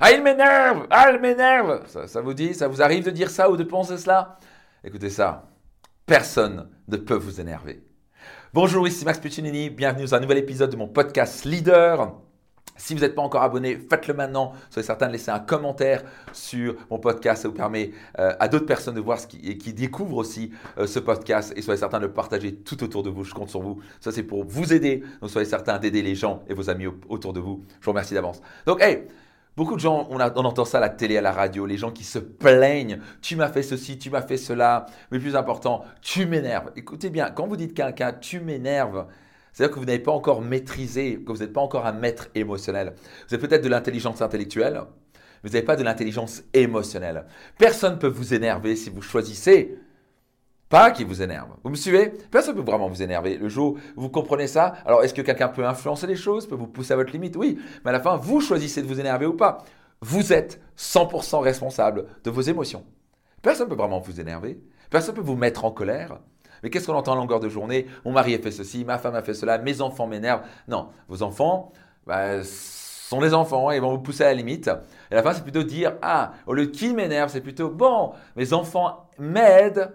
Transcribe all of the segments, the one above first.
Ah, il m'énerve Ah, il m'énerve ça, vous dit Ça vous arrive de dire ça ou de penser cela? Écoutez ça, personne ne peut vous énerver. Bonjour, ici Max Puccinini, bienvenue dans un nouvel épisode de mon podcast Leader. Si vous n'êtes pas encore abonné, faites-le maintenant. Soyez certain de laisser un commentaire sur mon podcast. Ça vous permet euh, à d'autres personnes de voir ce qui, et qui découvrent aussi euh, ce podcast. Et soyez certain de le partager tout autour de vous. Je compte sur vous. Ça, c'est pour vous aider. Donc, soyez certain d'aider les gens et vos amis autour de vous. Je vous remercie d'avance. Donc, hey, Beaucoup de gens, on, entend ça à la télé, à la radio, les gens qui se plaignent. Tu m'as fait ceci, tu m'as fait cela. Mais plus important, tu m'énerves. Écoutez bien, quand vous dites quelqu'un, tu m'énerves, c'est-à-dire que vous n'avez pas encore maîtrisé, que vous n'êtes pas encore un maître émotionnel. Vous avez peut-être de l'intelligence intellectuelle, mais vous n'avez pas de l'intelligence émotionnelle. Personne ne peut vous énerver si vous choisissez pas qui vous énerve. Vous me suivez? Personne ne peut vraiment vous énerver. Le jour où vous comprenez ça, alors est-ce que quelqu'un peut influencer les choses, peut vous pousser à votre limite? Oui, mais à la fin, vous choisissez de vous énerver ou pas. Vous êtes 100% responsable de vos émotions. Personne ne peut vraiment vous énerver. Personne ne peut vous mettre en colère. Mais qu'est-ce qu'on entend à longueur de journée? Mon mari a fait ceci, ma femme a fait cela, mes enfants m'énervent. Non, vos enfants bah, sont des enfants, ils vont vous pousser à la limite. Et à la fin, c'est plutôt dire Ah, au lieu qui m'énerve, c'est plutôt Bon, mes enfants m'aident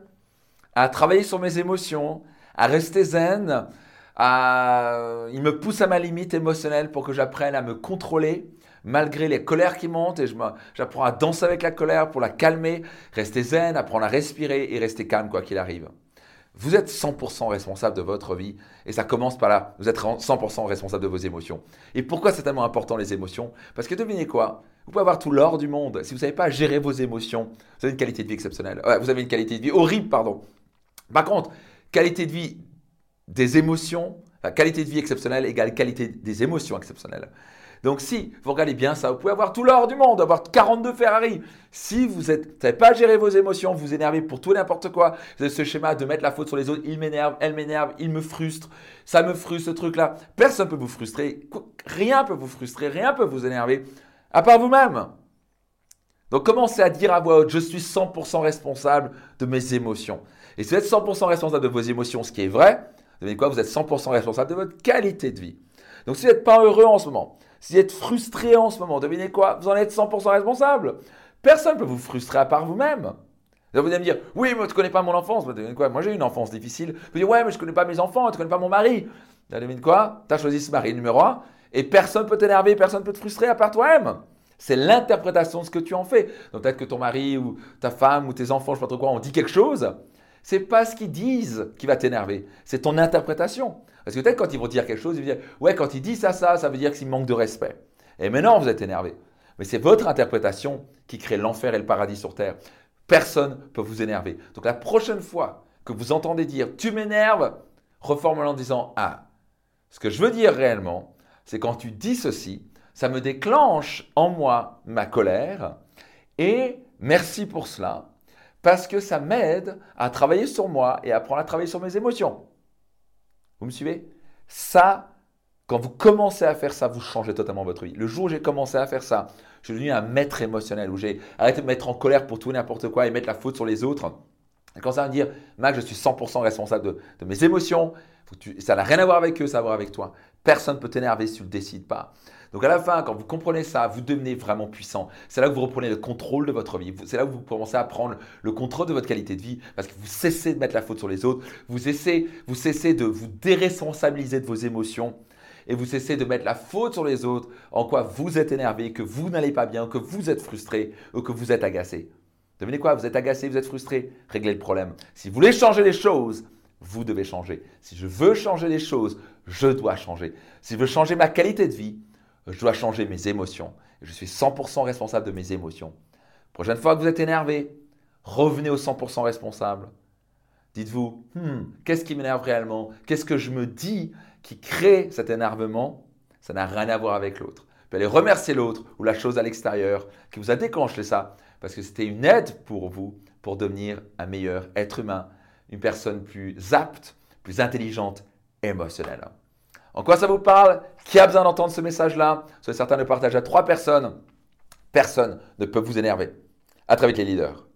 à travailler sur mes émotions, à rester zen, à... ils me poussent à ma limite émotionnelle pour que j'apprenne à me contrôler malgré les colères qui montent et j'apprends à danser avec la colère pour la calmer, rester zen, apprendre à respirer et rester calme quoi qu'il arrive. Vous êtes 100% responsable de votre vie et ça commence par là. Vous êtes 100% responsable de vos émotions. Et pourquoi c'est tellement important les émotions? Parce que devinez quoi? Vous pouvez avoir tout l'or du monde. Si vous ne savez pas gérer vos émotions, vous avez une qualité de vie exceptionnelle. vous avez une qualité de vie horrible, pardon. Par contre, qualité de vie des émotions, qualité de vie exceptionnelle égale qualité des émotions exceptionnelles. Donc si vous regardez bien ça, vous pouvez avoir tout l'or du monde, avoir 42 Ferrari. Si vous ne savez pas gérer vos émotions, vous énervez pour tout n'importe quoi, vous avez ce schéma de mettre la faute sur les autres, il m'énerve, elle m'énerve, il me frustre, ça me frustre ce truc-là. Personne ne peut vous frustrer, rien ne peut vous frustrer, rien ne peut vous énerver, à part vous-même. Donc commencez à dire à voix haute, je suis 100% responsable de mes émotions. Et si vous êtes 100% responsable de vos émotions, ce qui est vrai, vous savez quoi? Vous êtes 100% responsable de votre qualité de vie. Donc si vous n'êtes pas heureux en ce moment, si vous êtes frustré en ce moment, devinez quoi? Vous en êtes 100% responsable. Personne ne peut vous frustrer à part vous-même. Vous allez me dire, oui, moi, tu ne connais pas mon enfance. Devinez quoi? Moi, j'ai une enfance difficile. Vous dites, ouais, mais je ne connais pas mes enfants, tu ne connais pas mon mari. Devinez quoi? Tu as choisi ce mari numéro un et personne ne peut t'énerver, personne ne peut te frustrer à part toi-même. C'est l'interprétation de ce que tu en fais. Donc peut-être que ton mari ou ta femme ou tes enfants, je ne sais pas trop quoi, ont dit quelque chose. C'est pas ce qu'ils disent qui va t'énerver, c'est ton interprétation. Parce que peut-être quand ils vont dire quelque chose, ils vont dire Ouais, quand ils disent ça, ça, ça veut dire qu'il manque de respect. Et maintenant, vous êtes énervé. Mais c'est votre interprétation qui crée l'enfer et le paradis sur terre. Personne ne peut vous énerver. Donc la prochaine fois que vous entendez dire Tu m'énerves, reformule en disant Ah, ce que je veux dire réellement, c'est quand tu dis ceci, ça me déclenche en moi ma colère et merci pour cela parce que ça m'aide à travailler sur moi et à apprendre à travailler sur mes émotions. Vous me suivez? Ça, quand vous commencez à faire ça, vous changez totalement votre vie. Le jour où j'ai commencé à faire ça, je suis devenu un maître émotionnel, où j'ai arrêté de me mettre en colère pour tout n'importe quoi et mettre la faute sur les autres. Et quand ça va me dire, Mac, je suis 100% responsable de, de mes émotions, ça n'a rien à voir avec eux, ça a à voir avec toi. Personne ne peut t'énerver si tu ne le décides pas. Donc à la fin, quand vous comprenez ça, vous devenez vraiment puissant. C'est là que vous reprenez le contrôle de votre vie. C'est là que vous commencez à prendre le contrôle de votre qualité de vie parce que vous cessez de mettre la faute sur les autres. Vous cessez, vous cessez de vous déresponsabiliser de vos émotions et vous cessez de mettre la faute sur les autres en quoi vous êtes énervé, que vous n'allez pas bien, que vous êtes frustré ou que vous êtes agacé. Devinez quoi? Vous êtes agacé, vous êtes frustré? Réglez le problème. Si vous voulez changer les choses, vous devez changer. Si je veux changer les choses, je dois changer. Si je veux changer ma qualité de vie, je dois changer mes émotions. Je suis 100% responsable de mes émotions. Prochaine fois que vous êtes énervé, revenez au 100% responsable. Dites-vous, hmm, qu'est-ce qui m'énerve réellement? Qu'est-ce que je me dis qui crée cet énervement? Ça n'a rien à voir avec l'autre. Vous allez remercier l'autre ou la chose à l'extérieur qui vous a déclenché ça, parce que c'était une aide pour vous pour devenir un meilleur être humain, une personne plus apte, plus intelligente, émotionnelle. En quoi ça vous parle? Qui a besoin d'entendre ce message-là? Soyez certain de partager à trois personnes. Personne ne peut vous énerver. À très vite les leaders.